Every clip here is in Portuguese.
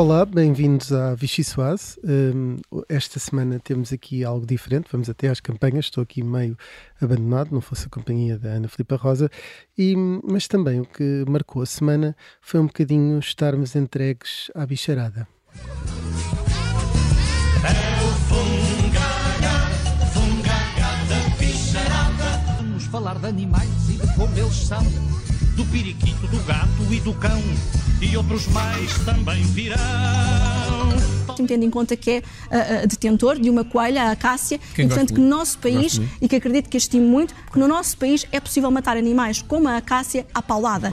Olá, bem-vindos à Vichy Soase. Um, esta semana temos aqui algo diferente, vamos até às campanhas. Estou aqui meio abandonado, não fosse a companhia da Ana Filipa Rosa, e, mas também o que marcou a semana foi um bocadinho estarmos entregues à bicharada. É o fungaga, fungaga da bicharada. Vamos falar de animais e de como eles são do periquito, do gato e do cão, e outros mais também virão. Tendo em conta que é uh, detentor de uma coelha, a acácia, Quem e portanto que no nosso país, e que acredito que estimo muito, que no nosso país é possível matar animais como a acácia à paulada.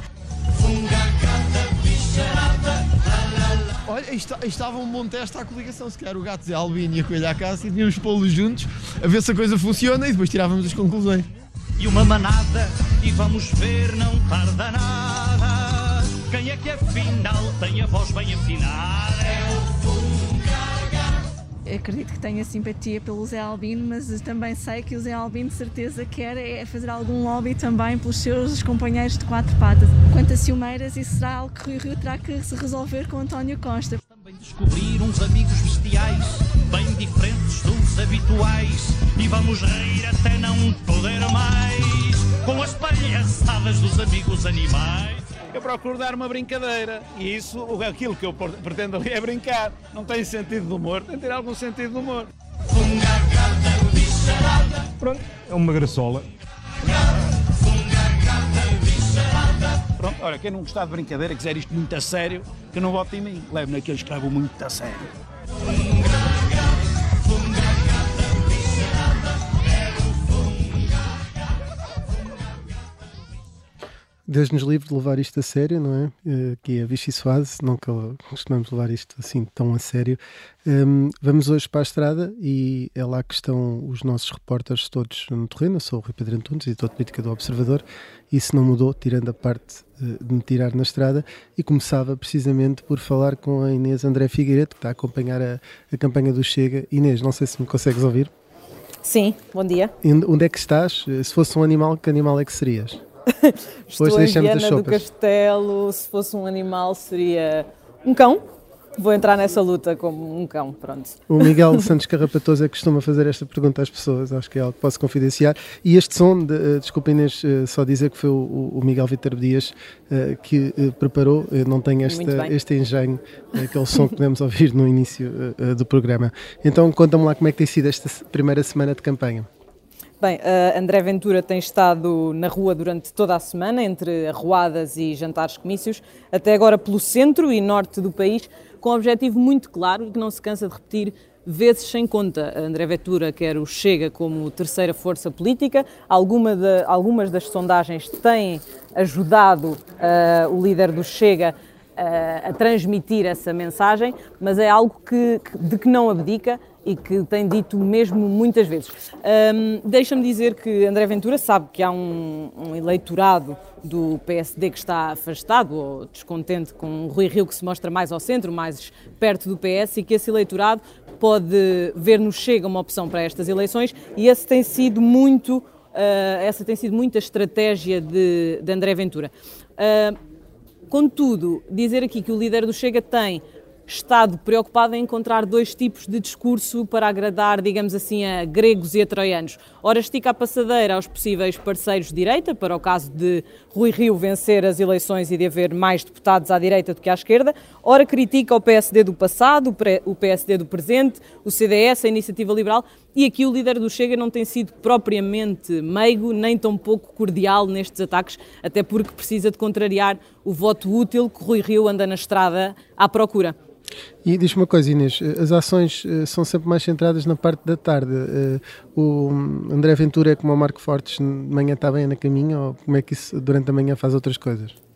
Olha, estava um bom teste à coligação. Se calhar o gato de Albino e a coelha acácia, tínhamos pô-los juntos a ver se a coisa funciona e depois tirávamos as conclusões e uma manada e vamos ver, não tarda nada. Quem é que afinal tem a voz bem afinada? É o Fungaga. Acredito que tenha simpatia pelo Zé Albino, mas também sei que o Zé Albino de certeza quer é fazer algum lobby também pelos seus companheiros de quatro patas. Quanto a ciumeiras, isso será algo que o Rio terá que se resolver com António Costa. Também descobrir uns amigos bestiais, bem diferentes dos habituais, e vamos rir até não poder mais, com as palhaçadas dos amigos animais. Eu procuro dar uma brincadeira e isso, aquilo que eu pretendo ali é brincar. Não tem sentido de humor, tem que ter algum sentido de humor. Pronto, é uma graçola. Pronto, olha, quem não gostar de brincadeira, quiser isto muito a sério, que não vote em mim. Leve naqueles que levam muito a sério. Deus nos livre de levar isto a sério, não é? Uh, que é a Vichy Soase, nunca costumamos levar isto assim tão a sério. Um, vamos hoje para a estrada e é lá que estão os nossos repórteres todos no terreno. Eu sou o Rui Pedro Antunes, editor de política do Observador. Isso não mudou, tirando a parte uh, de me tirar na estrada. E começava precisamente por falar com a Inês André Figueiredo, que está a acompanhar a, a campanha do Chega. Inês, não sei se me consegues ouvir. Sim, bom dia. E onde é que estás? Se fosse um animal, que animal é que serias? Estou Depois em Viana do Castelo, se fosse um animal seria um cão. Vou entrar nessa luta como um cão, pronto. O Miguel Santos Carrapatoso é que costuma fazer esta pergunta às pessoas, acho que é algo que posso confidenciar. E este som, de, uh, desculpa Inês, uh, só dizer que foi o, o Miguel Vitor Dias uh, que preparou, não tem esta, este engenho, aquele som que podemos ouvir no início do programa. Então conta-me lá como é que tem sido esta primeira semana de campanha. Bem, uh, André Ventura tem estado na rua durante toda a semana, entre arruadas e jantares comícios, até agora pelo centro e norte do país, com um objetivo muito claro e que não se cansa de repetir vezes sem conta. André Ventura quer o Chega como terceira força política. Alguma de, algumas das sondagens têm ajudado uh, o líder do Chega uh, a transmitir essa mensagem, mas é algo que, de que não abdica e que tem dito mesmo muitas vezes. Um, Deixa-me dizer que André Ventura sabe que há um, um, eleitorado do PSD que está afastado ou descontente com Rui Rio, que se mostra mais ao centro, mais perto do PS, e que esse eleitorado pode ver no Chega uma opção para estas eleições, e esse tem sido muito, uh, essa tem sido muita estratégia de, de André Ventura. Uh, contudo, dizer aqui que o líder do Chega tem estado preocupado em encontrar dois tipos de discurso para agradar, digamos assim, a gregos e a troianos. Ora, estica a passadeira aos possíveis parceiros de direita, para o caso de Rui Rio vencer as eleições e de haver mais deputados à direita do que à esquerda. Ora, critica o PSD do passado, o PSD do presente, o CDS, a Iniciativa Liberal. E aqui o líder do Chega não tem sido propriamente meigo, nem tão pouco cordial nestes ataques, até porque precisa de contrariar o voto útil que Rui Rio anda na estrada à procura. E diz-me uma coisa, Inês, as ações uh, são sempre mais centradas na parte da tarde. Uh, o André Ventura é como o Marco Fortes, de manhã está bem na caminho ou como é que isso durante a manhã faz outras coisas?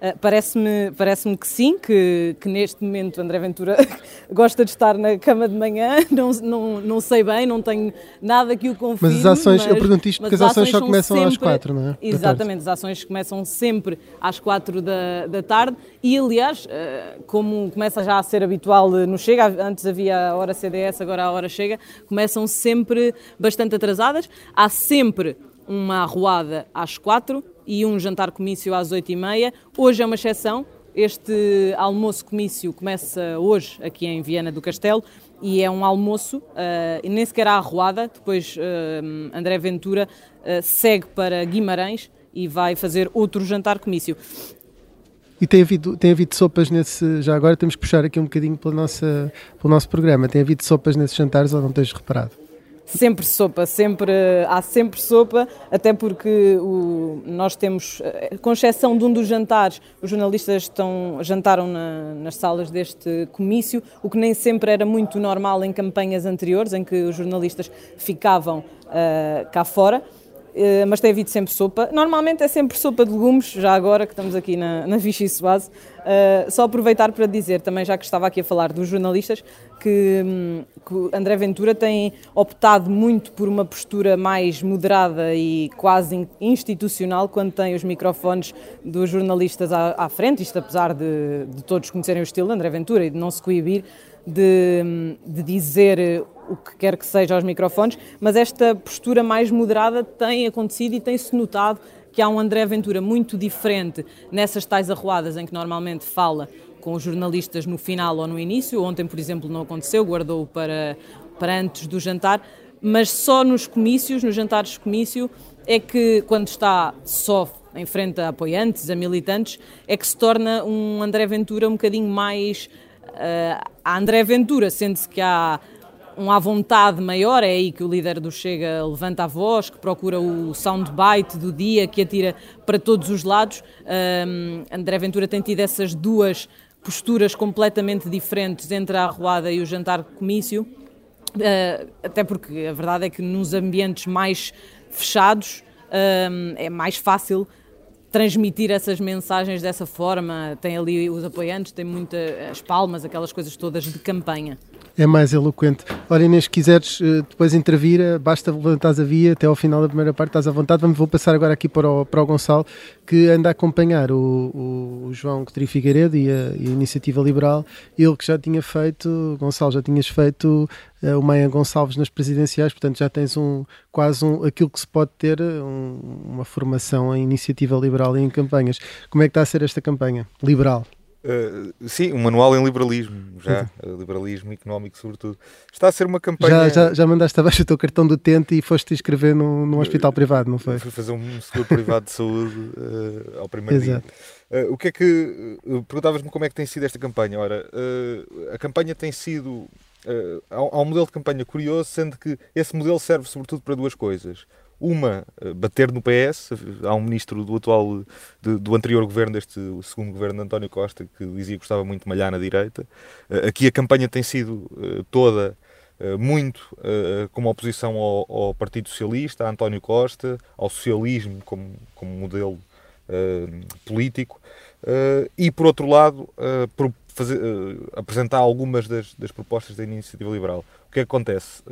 Uh, Parece-me parece que sim, que, que neste momento André Ventura gosta de estar na cama de manhã, não, não, não sei bem, não tenho nada que o confirme. Mas as ações, mas, eu pergunto isto porque as ações, ações só começam sempre, às quatro, não é? Exatamente, as ações começam sempre às quatro da, da tarde e, aliás, uh, como começa já a ser habitual no Chega, antes havia a hora CDS, agora a hora Chega, começam sempre bastante atrasadas, há sempre uma arruada às quatro e um jantar comício às oito e meia. Hoje é uma exceção, Este almoço comício começa hoje aqui em Viana do Castelo e é um almoço, uh, nem sequer há arruada. Depois uh, André Ventura uh, segue para Guimarães e vai fazer outro jantar comício. E tem havido, tem havido sopas nesse. Já agora temos que puxar aqui um bocadinho pela nossa, pelo nosso programa. Tem havido sopas nesses jantares ou não tens reparado? Sempre sopa, sempre, há sempre sopa, até porque o, nós temos, com exceção de um dos jantares, os jornalistas estão, jantaram na, nas salas deste comício, o que nem sempre era muito normal em campanhas anteriores, em que os jornalistas ficavam uh, cá fora. Uh, mas tem havido sempre sopa. Normalmente é sempre sopa de legumes, já agora que estamos aqui na, na Vichy Soase. Uh, só aproveitar para dizer, também já que estava aqui a falar dos jornalistas, que, hum, que André Ventura tem optado muito por uma postura mais moderada e quase institucional quando tem os microfones dos jornalistas à, à frente, isto apesar de, de, todos conhecerem o estilo de André Ventura e de não se coibir de, hum, de dizer o que quer que seja aos microfones, mas esta postura mais moderada tem acontecido e tem-se notado que há um André Ventura muito diferente nessas tais arruadas em que normalmente fala com os jornalistas no final ou no início. Ontem, por exemplo, não aconteceu, guardou para, para antes do jantar, mas só nos comícios, nos jantares de comício, é que quando está só em frente a apoiantes, a militantes, é que se torna um André Ventura um bocadinho mais. Uh, a André Ventura, sendo-se que há um à vontade maior, é aí que o líder do Chega levanta a voz, que procura o soundbite do dia, que atira para todos os lados. Um, André Ventura tem tido essas duas posturas completamente diferentes entre a arruada e o jantar comício, uh, até porque a verdade é que nos ambientes mais fechados um, é mais fácil transmitir essas mensagens dessa forma. Tem ali os apoiantes, tem muitas palmas, aquelas coisas todas de campanha é mais eloquente. Olha, Inês, se quiseres uh, depois intervir, basta levantar a via até ao final da primeira parte, estás à vontade. Vamos, vou passar agora aqui para o, para o Gonçalo, que anda a acompanhar o, o, João Coutinho Figueiredo e a, e a, Iniciativa Liberal. Ele que já tinha feito, Gonçalo, já tinhas feito uh, o Maia Gonçalves nas presidenciais, portanto já tens um, quase um, aquilo que se pode ter, um, uma formação em Iniciativa Liberal e em campanhas. Como é que está a ser esta campanha liberal? Uh, sim, um manual em liberalismo, já, uh, liberalismo económico, sobretudo. Está a ser uma campanha. Já, já, já mandaste abaixo o teu cartão do utente e foste inscrever num, num hospital privado, não foi? Fui fazer um seguro privado de saúde uh, ao primeiro Exato. dia. o que é que. Perguntavas-me como é que tem sido esta campanha. Ora, a campanha tem sido. há, há um modelo de campanha curioso, sendo que esse modelo serve sobretudo para duas coisas. Uma, eh, bater no PS. Há um ministro do atual, de, do anterior governo, deste segundo governo de António Costa, que dizia que gostava muito de malhar na direita. Eh, aqui a campanha tem sido eh, toda muito como oposição ao, ao, Partido Socialista, a António Costa, ao socialismo como, como modelo político. e, por outro lado, por fazer, apresentar algumas das, das, propostas da iniciativa liberal. O que, é que acontece?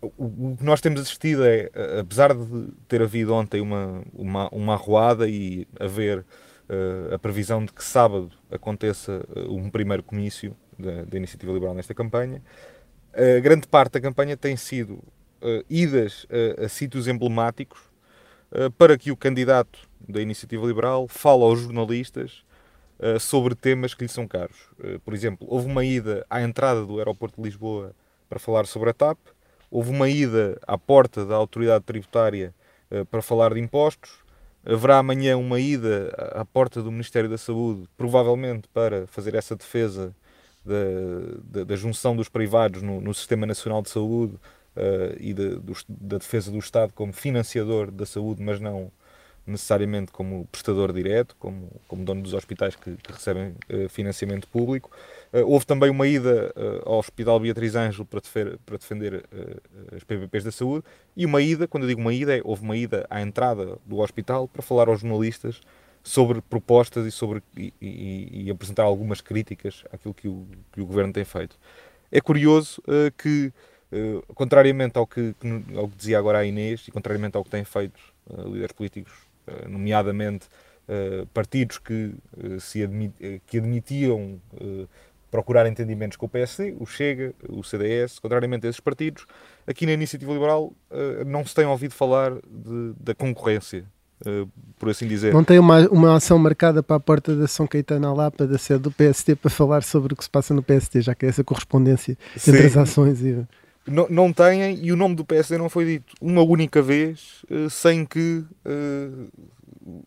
O que nós temos assistido é, apesar de ter havido ontem uma, uma, uma arruada e haver uh, a previsão de que sábado aconteça uh, um primeiro comício da, da, Iniciativa Liberal nesta campanha, a grande parte da campanha tem sido uh, idas a, a sítios emblemáticos para que o candidato da Iniciativa Liberal fale aos jornalistas sobre temas que lhe são caros. por exemplo, houve uma ida à entrada do aeroporto de Lisboa para falar sobre a TAP, Houve uma ida à porta da autoridade tributária uh, para falar de impostos. Haverá amanhã uma ida à porta do Ministério da Saúde, provavelmente para fazer essa defesa da, da, da junção dos privados no, no, Sistema Nacional de Saúde uh, e de, do, da defesa do Estado como financiador da saúde, mas não necessariamente como prestador direto, como, como dono dos hospitais que, que recebem uh, financiamento público. Uh, houve também uma ida uh, ao Hospital Beatriz Ângelo para, defender, para defender as PPPs da saúde e uma ida, quando eu digo uma ida, é, houve uma ida à entrada do hospital para falar aos jornalistas sobre propostas e, sobre, e, e, e apresentar algumas críticas àquilo que o, que o governo tem feito. É curioso que, contrariamente ao que, ao que dizia agora a Inês e contrariamente ao que têm feito líderes políticos nomeadamente eh, partidos que, eh, se admit, que admitiam procurar entendimentos com o PSD, o Chega, o CDS, contrariamente a esses partidos, aqui na Iniciativa Liberal não se tem ouvido falar de, da concorrência. por assim dizer. Não tem uma, uma ação marcada para a porta da São Caetano à Lapa, da sede do PST, para falar sobre o que se passa no PST, já que é essa correspondência Sim. entre as ações e... Não, têm, e o nome do PSD não foi dito uma única vez uh, sem que uh,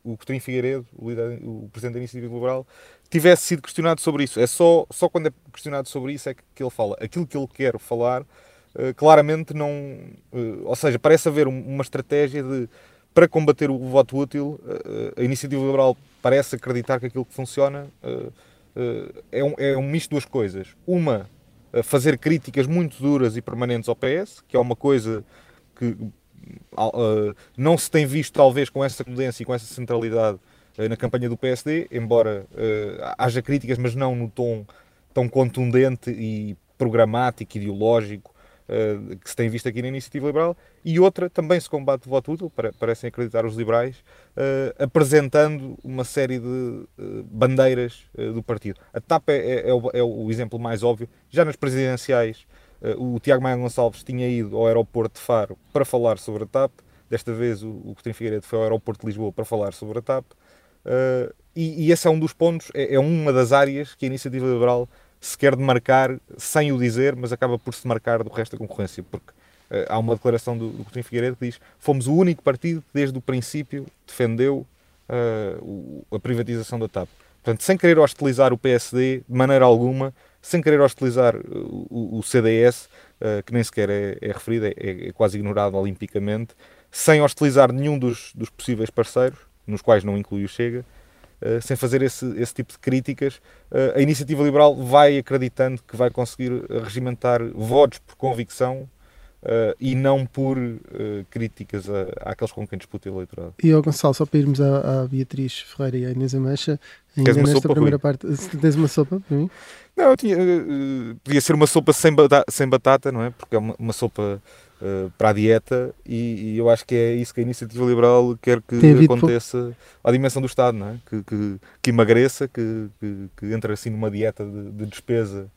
o Coutinho Figueiredo, o, líder, o presidente da Iniciativa Liberal, tivesse sido questionado sobre isso. É só, só quando é questionado sobre isso é que, ele fala. Aquilo que ele quer falar, uh, claramente não. Uh, ou seja, parece haver um, uma estratégia de. Para combater o voto útil, a Iniciativa Liberal parece acreditar que aquilo que funciona é, um, é um misto de duas coisas. Uma, fazer críticas muito duras e permanentes ao PS, que é uma coisa que não se tem visto, talvez, com essa condência e com essa centralidade eh, na campanha do PSD, embora uh, haja críticas, mas não no tom tão contundente e programático, ideológico, uh, que se tem visto aqui na Iniciativa Liberal. E outra, também se combate o voto útil, parecem acreditar os liberais, uh, apresentando uma série de bandeiras do partido. A TAP é, é, é, o, é, o, exemplo mais óbvio. Já nas presidenciais, o Tiago Maia Gonçalves tinha ido ao aeroporto de Faro para falar sobre a TAP. Desta vez o, o Coutinho Figueiredo foi ao aeroporto de Lisboa para falar sobre a TAP. Uh, e, e, esse é um dos pontos, é, é, uma das áreas que a iniciativa liberal se quer demarcar sem o dizer, mas acaba por se marcar do resto da concorrência, porque uh, há uma declaração do, do Coutinho Figueiredo que diz fomos o único partido que desde o princípio defendeu uh, o, a privatização da TAP. Portanto, sem querer hostilizar o PSD de maneira alguma, sem querer hostilizar o, o CDS, que nem sequer é, é referido, é, é, quase ignorado olimpicamente, sem hostilizar nenhum dos, dos possíveis parceiros, nos quais não inclui o Chega, uh, sem fazer esse, esse tipo de críticas, uh, a iniciativa liberal vai acreditando que vai conseguir regimentar votos por convicção Uh, e não por uh, críticas a, àqueles com quem disputa o eleitorado. E ao Gonçalo, só para irmos à, à Beatriz Ferreira e à Inês Ameixa, ainda nesta sopa, primeira Rui? parte, tens uma sopa para mim? Não, tinha, uh, podia ser uma sopa sem, batata, sem batata, não é? Porque é uma, uma sopa uh, para a dieta e, e, eu acho que é isso que a iniciativa liberal quer que aconteça à dimensão do Estado, não é? que, que, que emagreça, que, que, que entre assim numa dieta de, de despesa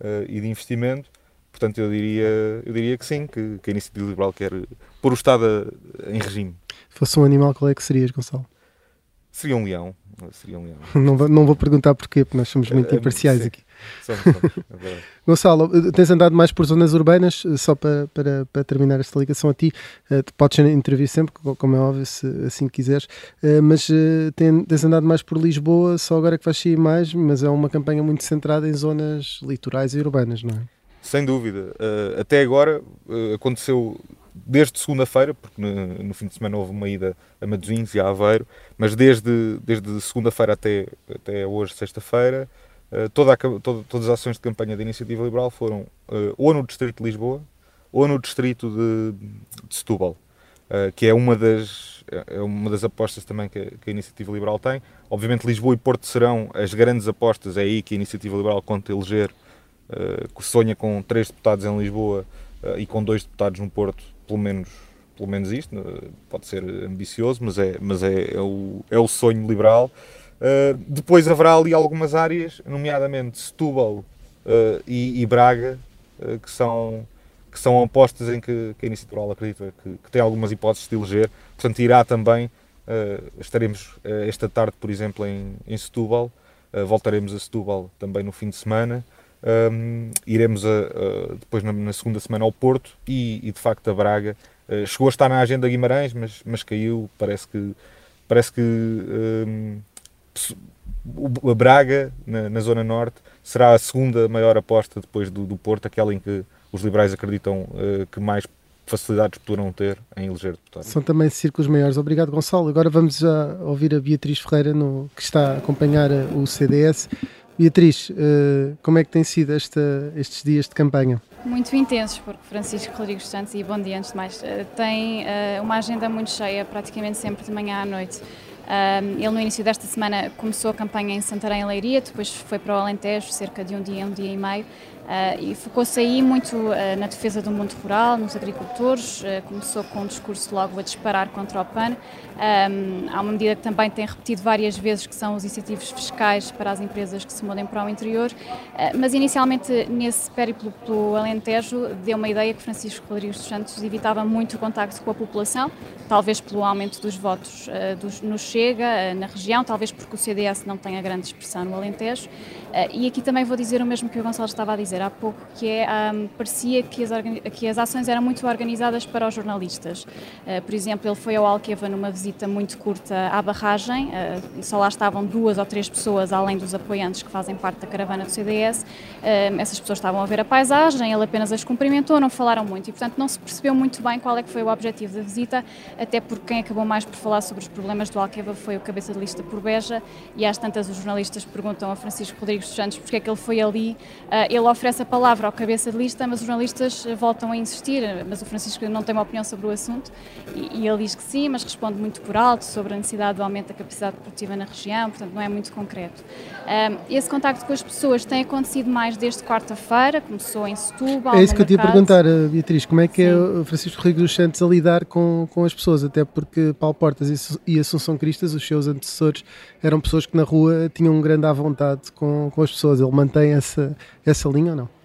uh, e de investimento. Portanto, eu diria, eu diria que sim, que, que a iniciativa liberal quer pôr o Estado em regime. Fosse um animal, qual é que serias, Gonçalo? Seria um leão. Seria um leão. não, vou, não vou perguntar porquê, porque nós somos muito uh, imparciais sim. aqui. Somos, somos, é Gonçalo, tens andado mais por zonas urbanas, só para, para, para terminar esta ligação a ti, uh, podes intervir sempre, como é óbvio, se assim quiseres, uh, mas uh, tens andado mais por Lisboa, só agora que vais sair mais, mas é uma campanha muito centrada em zonas litorais e urbanas, não é? Sem dúvida. até agora aconteceu desde segunda-feira, porque no, no, fim de semana houve uma ida a Matosinhos e a Aveiro, mas desde, desde segunda-feira até, até hoje, sexta-feira, eh, toda toda, todas as ações de campanha da Iniciativa Liberal foram uh, ou no Distrito de Lisboa ou no Distrito de, de Setúbal, uh, que é uma das, é uma das apostas também que a, que a, Iniciativa Liberal tem. Obviamente Lisboa e Porto serão as grandes apostas, é aí que a Iniciativa Liberal conta eleger, uh, sonha com três deputados em Lisboa e com dois deputados no Porto, pelo menos pelo menos isto, pode ser ambicioso, mas é, mas é, é, o, é o sonho liberal. Uh, depois haverá ali algumas áreas, nomeadamente Setúbal uh, e, e, Braga, uh, que, são, que são apostas em que, que a Iniciativa acredita que, que, tem algumas hipóteses de eleger. Portanto, irá também, estaremos esta tarde, por exemplo, em, em Setúbal, voltaremos a Setúbal também no fim de semana. Um, iremos a, a, depois na, na, segunda semana ao Porto e, e de facto a Braga. chegou a estar na agenda Guimarães, mas, mas caiu. Parece que, parece que um, o Braga, na, na, Zona Norte, será a segunda maior aposta depois do, do Porto, aquela em que os liberais acreditam uh, que mais facilidades poderão ter em eleger deputados. São também círculos maiores. Obrigado, Gonçalo. Agora vamos já ouvir a Beatriz Ferreira, no, que está a acompanhar o CDS. Beatriz, uh, como é que tem sido esta, estes dias de campanha? Muito intensos, porque Francisco Rodrigues Santos, e bom dia antes de mais, tem uma agenda muito cheia, praticamente sempre de manhã à noite. ele no início desta semana começou a campanha em Santarém e Leiria, depois foi para o Alentejo, cerca de um dia, um dia e meio, e focou-se aí muito uh, na defesa do mundo rural, nos agricultores, uh, começou com um discurso logo a disparar contra o PAN. Há uma medida que também tem repetido várias vezes, que são os incentivos fiscais para as empresas que se mudem para o interior, mas inicialmente nesse périplo pelo Alentejo deu uma ideia que Francisco Rodrigues dos Santos evitava muito o contacto com a população, talvez pelo aumento dos votos dos, no Chega, na região, talvez porque o CDS não tenha grande expressão no Alentejo. e aqui também vou dizer o mesmo que o Gonçalo estava a dizer há pouco, que é, um, parecia que as, que as ações eram muito organizadas para os jornalistas. Uh, por exemplo, ele foi ao Alqueva numa visita muito curta à barragem, uh, só lá estavam duas ou três pessoas, além dos apoiantes que fazem parte da caravana do CDS. Uh, essas pessoas estavam a ver a paisagem, ele apenas as cumprimentou, não falaram muito e, portanto, não se percebeu muito bem qual é que foi o objetivo da visita, até porque quem acabou mais por falar sobre os problemas do Alqueva foi o cabeça de lista por Beja e às tantas os jornalistas perguntam a Francisco Rodrigues dos Santos porque é que ele foi ali. ele oferece a palavra ao cabeça de lista, mas os jornalistas voltam a insistir. Mas o Francisco não tem uma opinião sobre o assunto e, ele diz que sim, mas responde muito por alto sobre a necessidade do aumento da capacidade produtiva na região, portanto não é muito concreto. Um, esse contacto com as pessoas tem acontecido mais desde quarta-feira, começou em Setúbal. É isso que eu te ia perguntar, eh, Beatriz, como é que é sim. é o Francisco Rodrigues dos Santos a lidar com, com as pessoas, até porque Paulo Portas e Assunção Cristas, os seus antecessores, eram pessoas que na rua tinham um grande à vontade com, com as pessoas. Ele mantém essa, essa linha ou não?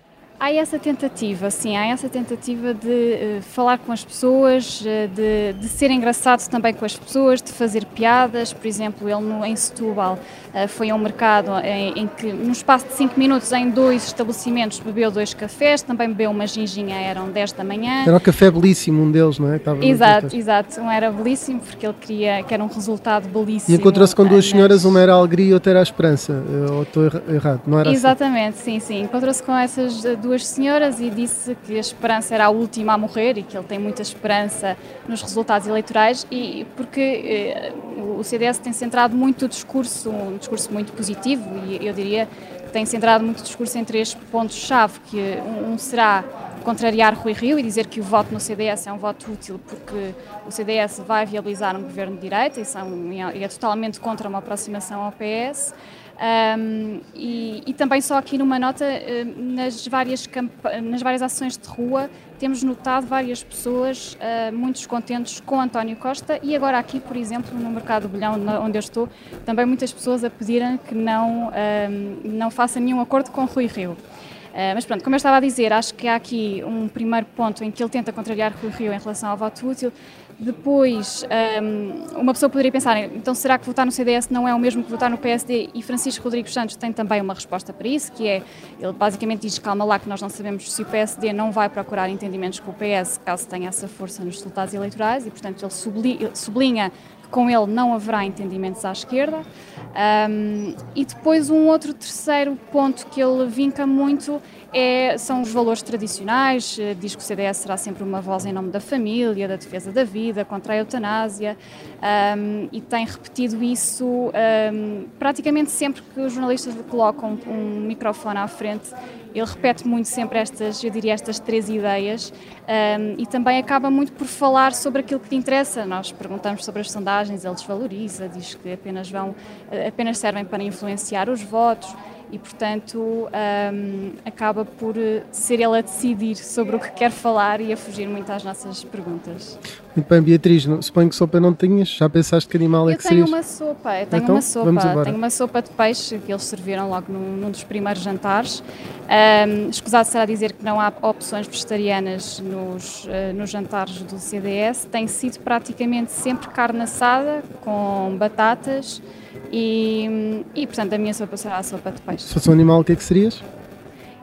Há essa tentativa, sim, há essa tentativa de uh, falar com as pessoas, uh, de, de, ser engraçado também com as pessoas, de fazer piadas. Por exemplo, ele no, em Setúbal uh, foi a um mercado em, em, que, num espaço de 5 minutos, em dois estabelecimentos, bebeu dois cafés, também bebeu uma ginginha, eram 10 da manhã. Era um café belíssimo, um deles, não é? Estava exato, exato. Um era belíssimo porque ele queria que era um resultado belíssimo. E encontrou-se com duas senhoras, uma era a alegria e outra era a esperança. Ou estou errado? Não era assim? Exatamente, assim? sim, sim. Encontrou-se com essas duas duas senhoras e disse que a esperança era a última a morrer e que ele tem muita esperança nos resultados eleitorais e porque eh, o CDS tem centrado muito o discurso, um discurso muito positivo e eu diria que tem centrado muito o discurso em três pontos-chave, que um, será contrariar Rui Rio e dizer que o voto no CDS é um voto útil porque o CDS vai viabilizar um governo de direita e, são, e é totalmente contra uma aproximação ao PS. Um, e, e, também só aqui numa nota, nas, várias nas várias ações de rua, temos notado várias pessoas uh, muito descontentes com António Costa e agora aqui, por exemplo, no Mercado do Bolhão, onde eu estou, também muitas pessoas a pedirem que não, não faça nenhum acordo com Rui Rio. Uh, mas pronto, como eu estava a dizer, acho que há aqui um primeiro ponto em que ele tenta contrariar Rui Rio em relação ao voto útil, depois, um, uma pessoa poderia pensar, então será que votar no CDS não é o mesmo que votar no PSD? E Francisco Rodrigues Santos tem também uma resposta para isso, que é, ele basicamente diz, calma lá, que nós não sabemos se o PSD não vai procurar entendimentos com o PS, caso tenha essa força nos resultados eleitorais, e portanto ele sublinha, que com ele não haverá entendimentos à esquerda. Um, e depois um outro terceiro ponto que ele vinca muito é, são os valores tradicionais, eh, diz que o CDS será sempre uma voz em nome da família, da defesa da vida, contra a eutanásia, um, e tem repetido isso um, praticamente sempre que os jornalistas lhe colocam um microfone à frente. Ele repete muito sempre estas, eu diria, estas três ideias um, e também acaba muito por falar sobre aquilo que lhe interessa. Nós perguntamos sobre as sondagens, ele desvaloriza, diz que apenas, vão, eh, apenas servem para influenciar os votos e, portanto, um, acaba por ser ele a decidir sobre o que quer falar e a fugir muito às nossas perguntas. Muito bem, Beatriz, suponho que sopa não tenhas, já pensaste que animal é eu que serias? Eu tenho uma sopa, eu tenho então, uma sopa, tenho uma sopa de peixe que eles serviram logo num, num dos primeiros jantares. Um, escusado será dizer que não há opções vegetarianas nos, uh, nos jantares do CDS, tem sido praticamente sempre carne assada com batatas, e, e portanto a minha sopa será a sopa de peixe. Se fosse um animal, o que é que serias?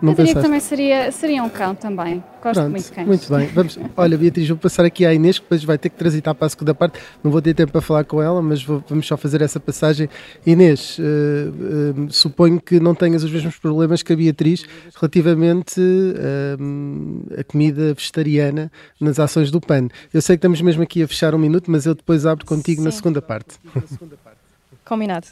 Não eu diria que também seria, seria um cão também. Gosto Pronto, muito de cães. Muito bem. Vamos, olha, Beatriz, vou passar aqui à Inês, que depois vai ter que transitar para a segunda parte. Não vou ter tempo para falar com ela, mas vou, vamos só fazer essa passagem. Inês, uh, uh, suponho que não tenhas os mesmos problemas que a Beatriz relativamente uh, a comida vegetariana nas ações do PAN. Eu sei que estamos mesmo aqui a fechar um minuto, mas eu depois abro contigo na segunda parte. Combinado.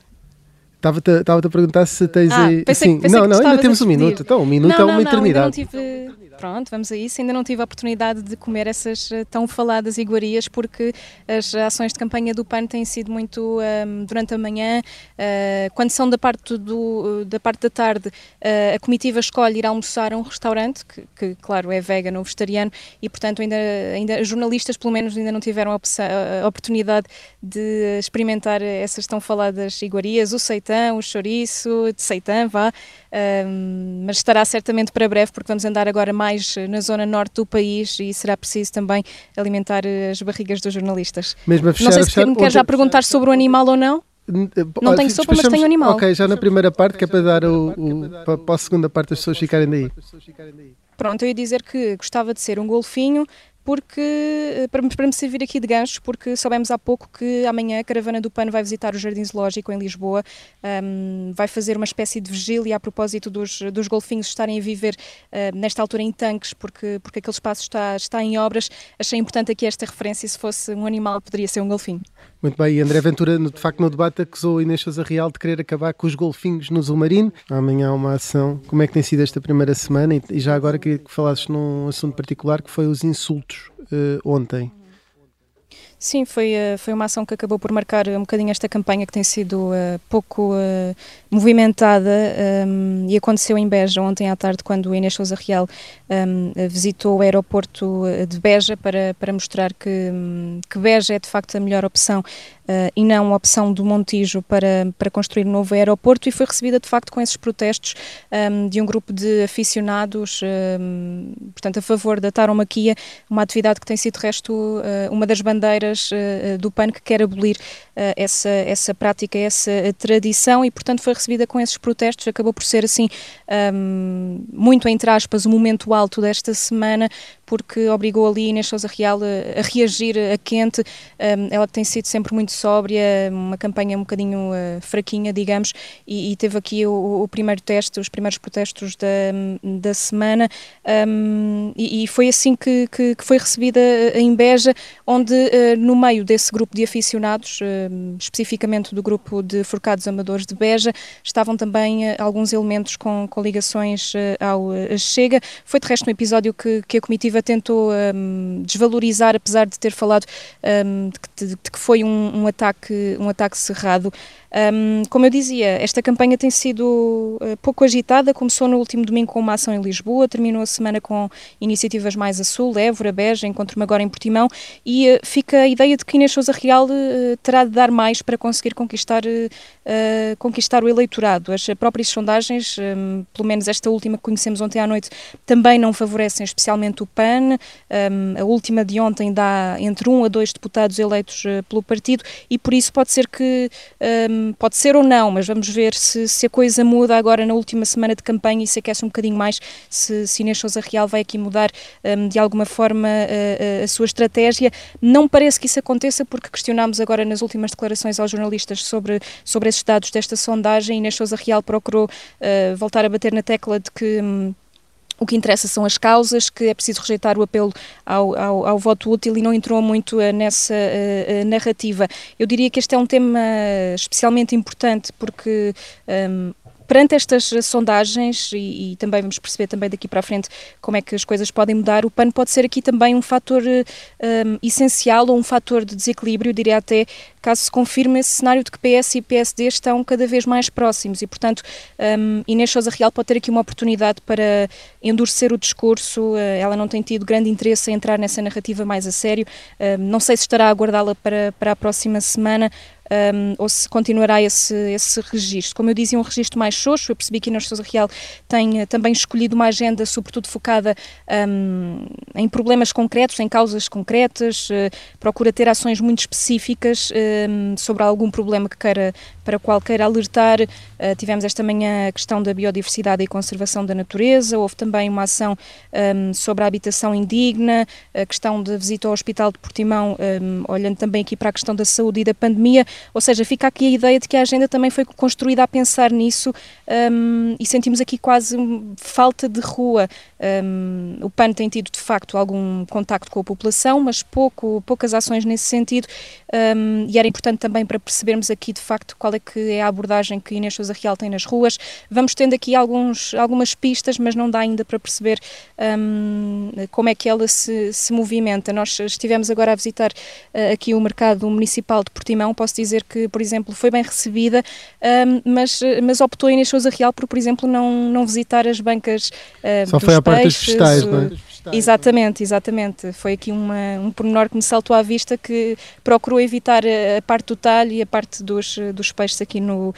Estava-te a perguntar se tens ah, aí. Sim, não, não, ainda temos um minuto. Então, um minuto não, é uma não, eternidade. Não tive Pronto, vamos a isso. Ainda não tive a oportunidade de comer essas uh, tão faladas iguarias, porque as ações de campanha do PAN têm sido muito um, durante a manhã. Uh, quando são da parte, do, da, parte da tarde, uh, a comitiva escolhe ir almoçar a um restaurante, que, que claro, é vegan ou vegetariano, e portanto ainda, ainda jornalistas, pelo menos, ainda não tiveram a, a oportunidade de experimentar essas tão faladas iguarias, o seitão, o chouriço, de seitã, vá, um, mas estará certamente para breve, porque vamos andar agora mais na zona norte do país e será preciso também alimentar as barrigas dos jornalistas. Mesmo a fechar, não sei se me quer já perguntar sobre o animal ou não. Não tenho sopa, mas tenho animal. Ok, já na primeira parte, que é para dar o, o para, para a segunda parte as pessoas ficarem daí. Pronto, eu ia dizer que gostava de ser um golfinho, porque eh, para, para me servir aqui de gancho, porque soubemos há pouco que amanhã a Caravana do Pano vai visitar o Jardim Zoológico em Lisboa, um, vai fazer uma espécie de vigília a propósito dos, dos golfinhos estarem a viver uh, nesta altura em tanques, porque, porque aquele espaço está, está em obras. Achei importante aqui esta referência, se fosse um animal poderia ser um golfinho. Muito bem, e André Ventura, de facto, no debate acusou Inês Sousa Real de querer acabar com os golfinhos no Zumarino. Amanhã há uma ação. Como é que tem sido esta primeira semana? E já agora queria que falasses num assunto particular que foi os insultos uh, ontem. Sim, foi, eh, foi uma ação que acabou por marcar um bocadinho esta campanha que tem sido uh, pouco uh, movimentada um, e aconteceu em Beja ontem à tarde quando Inês Souza Real um, visitou o aeroporto de Beja para, para mostrar que, um, que Beja é de facto a melhor opção uh, e não a opção do Montijo para, para construir um novo aeroporto e foi recebida de facto com esses protestos um, de um grupo de aficionados, um, portanto a favor da taromaquia, uma atividade que tem sido de resto uh, uma das bandeiras uh, do PAN que quer abolir essa, essa prática, essa tradição e portanto foi recebida com esses protestos, acabou por ser assim um, muito entre aspas o momento alto desta semana porque obrigou ali Inês Sousa Real a, a reagir a quente, um, ela tem sido sempre muito sóbria, uma campanha um bocadinho uh, fraquinha, digamos, e, e teve aqui o, o, primeiro teste, os primeiros protestos da, da semana, um, e, e, foi assim que, que, que, foi recebida em Beja, onde uh, no meio desse grupo de aficionados, uh, especificamente do grupo de Forcados Amadores de Beja, estavam também alguns elementos com, com ligações ao Chega. Foi de resto um episódio que, que a comitiva tentou um, desvalorizar, apesar de ter falado um, de, de, de, que foi um, um, ataque, um ataque cerrado. Um, como eu dizia, esta campanha tem sido uh, pouco agitada. Começou no último domingo com uma ação em Lisboa, terminou a semana com iniciativas mais a sul, Évora, Beja, encontro-me agora em Portimão, e uh, fica a ideia de que Inês Sousa Real uh, terá de dar mais para conseguir conquistar, conquistar o eleitorado. As próprias sondagens, um, pelo menos esta última que conhecemos ontem à noite, também não favorecem especialmente o PAN. Um, a última de ontem dá entre um a dois deputados eleitos pelo partido, e por isso pode ser que pode ser ou não, mas vamos ver se, se, a coisa muda agora na última semana de campanha e se aquece um bocadinho mais, se, se Inês Sousa Real vai aqui mudar um, de alguma forma a, a, sua estratégia. Não parece que isso aconteça, porque questionámos agora nas últimas declarações aos jornalistas sobre, sobre esses dados desta sondagem. Inês Sousa Real procurou uh, voltar a bater na tecla de que. Um, o que interessa são as causas, que é preciso rejeitar o apelo ao, ao, ao voto útil e não entrou muito uh, nessa uh, narrativa. Eu diria que este é um tema especialmente importante porque um, perante estas sondagens, e, e, também vamos perceber também daqui para a frente como é que as coisas podem mudar, o PAN pode ser aqui também um fator um, essencial ou um fator de desequilíbrio, diria até, caso se confirme esse cenário de que PS e PSD estão cada vez mais próximos. E, portanto, um, Inês Sousa Real pode ter aqui uma oportunidade para endurecer o discurso, uh, ela não tem tido grande interesse em entrar nessa narrativa mais a sério, uh, não sei se estará a aguardá-la para, para a próxima semana, um, ou se continuará esse, esse registro. Como eu dizia, um registro mais xoxo, eu percebi que Inês Sousa Real tem uh, também escolhido uma agenda sobretudo focada um, em problemas concretos, em causas concretas, uh, procura ter ações muito específicas um, sobre algum problema que queira, para qual queira alertar. Uh, tivemos esta manhã a questão da biodiversidade e conservação da natureza, houve também uma ação sobre a habitação indigna, a questão da visita ao Hospital de Portimão, olhando também aqui para a questão da saúde e da pandemia, Ou seja, fica aqui a ideia de que a agenda também foi construída a pensar nisso um, e sentimos aqui quase falta de rua. Um, o PAN tem tido, de facto, algum contacto com a população, mas pouco, poucas ações nesse sentido um, e era importante também para percebermos aqui, de facto, qual é que é a abordagem que Inês Sousa Real tem nas ruas. Vamos tendo aqui alguns, algumas pistas, mas não dá ainda para perceber como é que ela se, se movimenta. Nós estivemos agora a visitar uh, aqui o mercado municipal de Portimão, posso dizer que, por exemplo, foi bem recebida, mas, mas optou Inês Sousa Real por, por exemplo, não, não visitar as bancas Só foi à parte dos festais, não é? Exatamente, exatamente. Foi aqui uma, um pormenor que me saltou à vista que procurou evitar a, parte do talho e a parte dos, dos peixes aqui no, uh,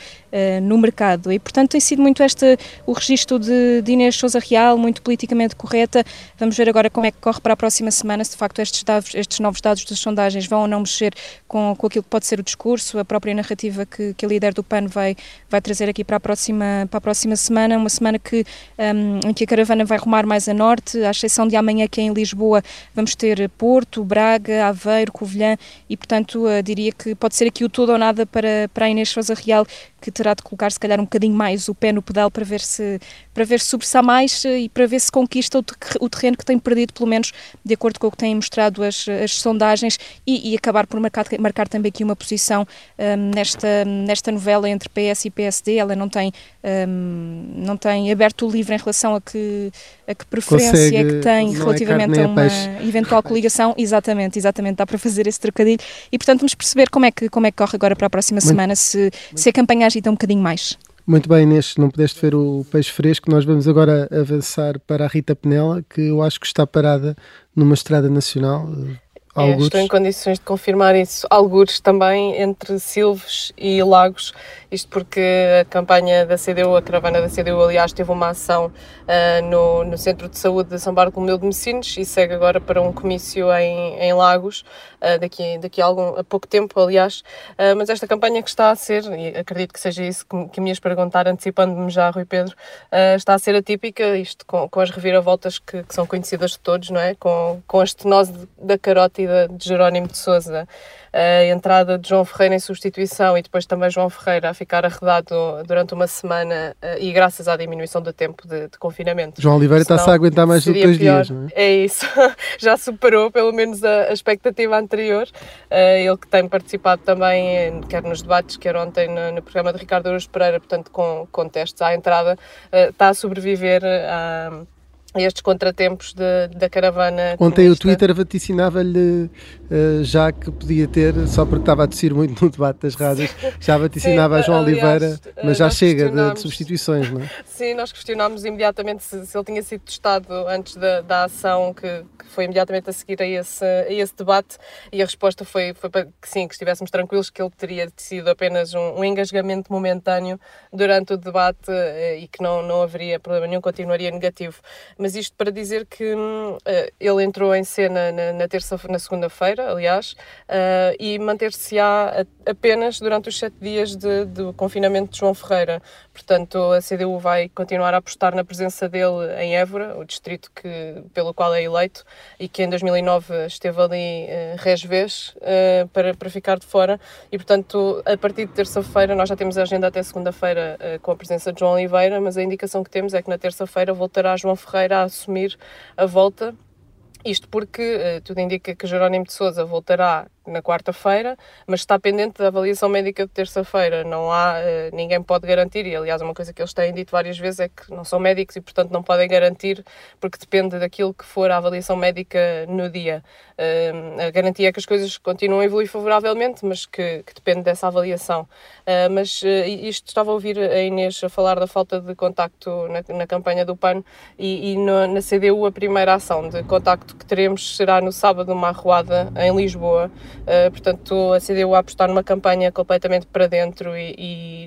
no mercado. E, portanto, tem sido muito este o registro de, de Inês Sousa Real, muito politicamente correta. Vamos ver agora como é que corre para a próxima semana, se de facto estes, dados, estes novos dados das sondagens vão ou não mexer com, com aquilo que pode ser o discurso, a própria narrativa que, que a líder do PAN vai, vai trazer aqui para a próxima, para a próxima semana, uma semana que, um, em que a caravana vai rumar mais a norte, à exceção de amanhã que em Lisboa vamos ter Porto, Braga, Aveiro, Covilhã e, portanto, uh, diria que pode ser aqui o todo ou nada para, para a Inês Sousa Real, que terá de colocar se calhar um bocadinho mais o pé no pedal para ver se, para ver se sobressai mais uh, e para ver se conquista o, terreno que tem perdido, pelo menos de acordo com o que têm mostrado as, as sondagens e, e acabar por marcar, marcar também aqui uma posição um, nesta, nesta novela entre PS e PSD. Ela não tem, um, não tem aberto o livro em relação a que, a que preferência Consegue, é que tem é relativamente carne, a uma eventual coligação. Exatamente, exatamente, dá para fazer esse trocadilho. E portanto vamos perceber como é que, como é que corre agora para a próxima semana, se, se a campanha agita um bocadinho mais. Muito bem, Inês, não pudeste ver o peixe fresco. Nós vamos agora avançar para a Rita Penela, que eu acho que está parada numa estrada nacional. É, estou em condições de confirmar isso. Algures também entre Silves e Lagos, isto porque a campanha da CDU, a caravana da CDU, aliás, teve uma ação uh, no, no Centro de Saúde de São Bartolomeu de Messinos e segue agora para um comício em, em Lagos, uh, daqui, daqui a, algum, a pouco tempo, aliás. Uh, mas esta campanha que está a ser, e acredito que seja isso que, que me ias perguntar, antecipando-me já, Rui Pedro, está a ser atípica, isto com, com as reviravoltas que, que, são conhecidas de todos, não é? Com, com a estenose da carótida de Jerónimo de Souza a entrada de João Ferreira em substituição e depois também João Ferreira a ficar arredado durante uma semana e graças à diminuição do tempo de, de confinamento. João Oliveira está-se a aguentar mais do que dois pior. dias, não é? É isso, já superou pelo menos a, a expectativa anterior. Uh, ele que tem participado também, quer nos debates, quer ontem no, no programa de Ricardo Araújo Pereira, portanto com, com testes à entrada, está a sobreviver a estes contratempos de, da caravana. Ontem comunista. o Twitter vaticinava-lhe uh, já que podia ter, só porque estava a tossir muito no debate das rádios, já vaticinava Sim, a João aliás, Oliveira, mas já chega de, de substituições, não é? Sim, nós questionámos imediatamente se, se ele tinha sido testado antes da, da ação que, que foi imediatamente a seguir a esse, a esse debate e a resposta foi, foi para que sim, que estivéssemos tranquilos que ele teria sido apenas um, um engasgamento momentâneo durante o debate eh, e que não, não haveria problema nenhum, continuaria negativo. Mas isto para dizer que eh, ele entrou em cena na, na terça, na segunda-feira, aliás, eh, e manter-se-á apenas durante os sete dias de, do confinamento de João Ferreira. Portanto, a CDU vai continuar a apostar na presença dele em Évora, o distrito que, pelo qual é eleito, e que em 2009 esteve ali uh, eh, para, para ficar de fora. E, portanto, a partir de terça-feira, nós já temos a agenda até segunda-feira eh, com a presença de João Oliveira, mas a indicação que temos é que na terça-feira voltará João Ferreira a assumir a volta. Isto porque eh, tudo indica que Jerónimo de Sousa voltará na quarta-feira, mas está pendente da avaliação médica de terça-feira. Não há, eh, ninguém pode garantir, e aliás, uma coisa que eles têm dito várias vezes é que não são médicos e, portanto, não podem garantir, porque depende daquilo que for a avaliação médica no dia. Eh, a garantia é que as coisas continuam a evoluir favoravelmente, mas que, que depende dessa avaliação. Eh, mas isto estava a ouvir a Inês a falar da falta de contacto na, na campanha do PAN e, e no- na CDU a primeira ação de contacto que teremos será no sábado uma arruada em Lisboa. Uh, portanto, a CDU a apostar numa campanha completamente para dentro e,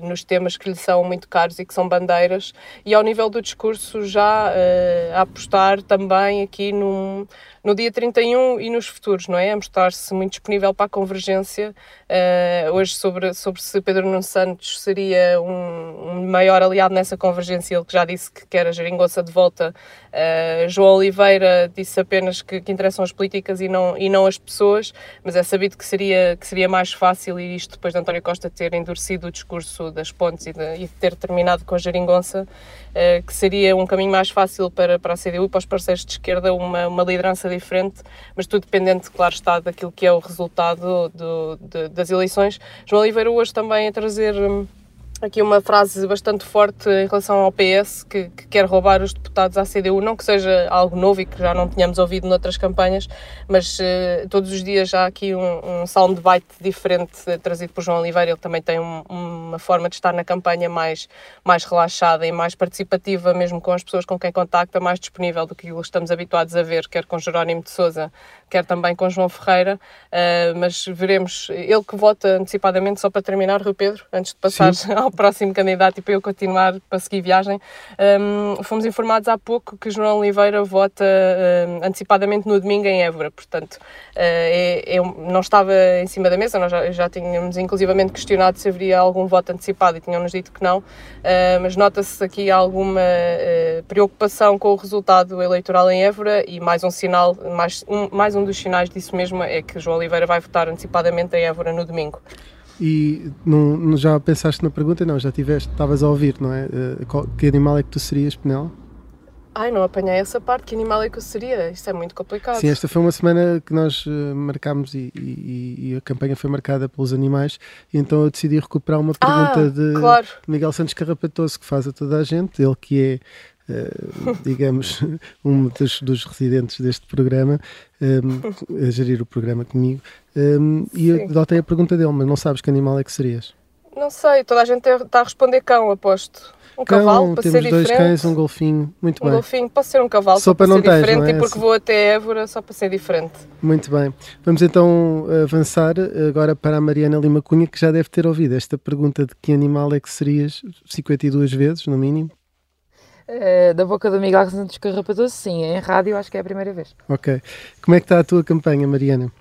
e nos temas que lhe são muito caros e que são bandeiras, e ao nível do discurso já uh, a apostar também aqui num, no dia 31 e nos futuros, não é? A mostrar-se muito disponível para a convergência. Uh, hoje, sobre, sobre se Pedro Nuno Santos seria um, um, maior aliado nessa convergência, ele que já disse que quer a geringonça de volta. Uh, João Oliveira disse apenas que, que, interessam as políticas e não, e não as pessoas, mas é sabido que seria, que seria mais fácil, e isto depois de António Costa ter endurecido o discurso das pontes e de, e ter terminado com a geringonça, uh, que seria um caminho mais fácil para, para a CDU e para os parceiros de esquerda uma, uma liderança diferente, mas tudo dependente, claro está, daquilo que é o resultado do, de, das eleições. João Oliveira hoje também a trazer hum, aqui uma frase bastante forte em relação ao PS, que, que, quer roubar os deputados à CDU, não que seja algo novo e que já não tínhamos ouvido noutras campanhas, mas uh, todos os dias há aqui um, um soundbite diferente uh, trazido por João Oliveira, ele também tem um, uma forma de estar na campanha mais, mais relaxada e mais participativa, mesmo com as pessoas com quem contacta, mais disponível do que estamos habituados a ver, quer com Jerónimo de Sousa, quer também com João Ferreira, uh, mas veremos, ele que vota antecipadamente, só para terminar, Rui Pedro, antes de passar Sim. ao próximo candidato e para eu continuar para seguir viagem. Um, fomos informados há pouco que João Oliveira vota um, antecipadamente no domingo em Évora, portanto, uh, é, é, não estava em cima da mesa, nós já, já tínhamos inclusivamente questionado se haveria algum voto antecipado e tinham-nos dito que não, uh, mas nota-se aqui alguma uh, preocupação com o resultado eleitoral em Évora e mais um sinal, mais um, mais um dos sinais disso mesmo é que João Oliveira vai votar antecipadamente em Évora no domingo. E não, já pensaste na pergunta? Não, já tiveste, estavas a ouvir, não é? Uh, que animal é que tu serias, Penel? Ai, não apanhei essa parte. Que animal é que eu seria? Isto é muito complicado. Sim, esta foi uma semana que nós uh, marcámos e, e, e, a campanha foi marcada pelos animais. Então eu decidi recuperar uma pergunta ah, de claro. Miguel Santos Carrapatoso que faz a toda a gente. Ele que é Uh, digamos, um dos, dos, residentes deste programa, um, a gerir o programa comigo, um, e eu adotei a pergunta dele, mas não sabes que animal é que serias? Não sei, toda a gente está a responder cão, aposto. Um cão, cavalo, para temos ser dois diferente. cães, um golfinho, muito um bem. Um golfinho, pode ser um cavalo, só, só para, para ser tens, diferente é? e porque vou até Évora, só para ser diferente. Muito bem. Vamos então avançar agora para a Mariana Lima Cunha, que já deve ter ouvido esta pergunta de que animal é que serias 52 vezes, no mínimo. Uh, da boca do Miguel Santos Carrapatoso, sim, em rádio acho que é a primeira vez. Ok. Como é que está a tua campanha, Mariana?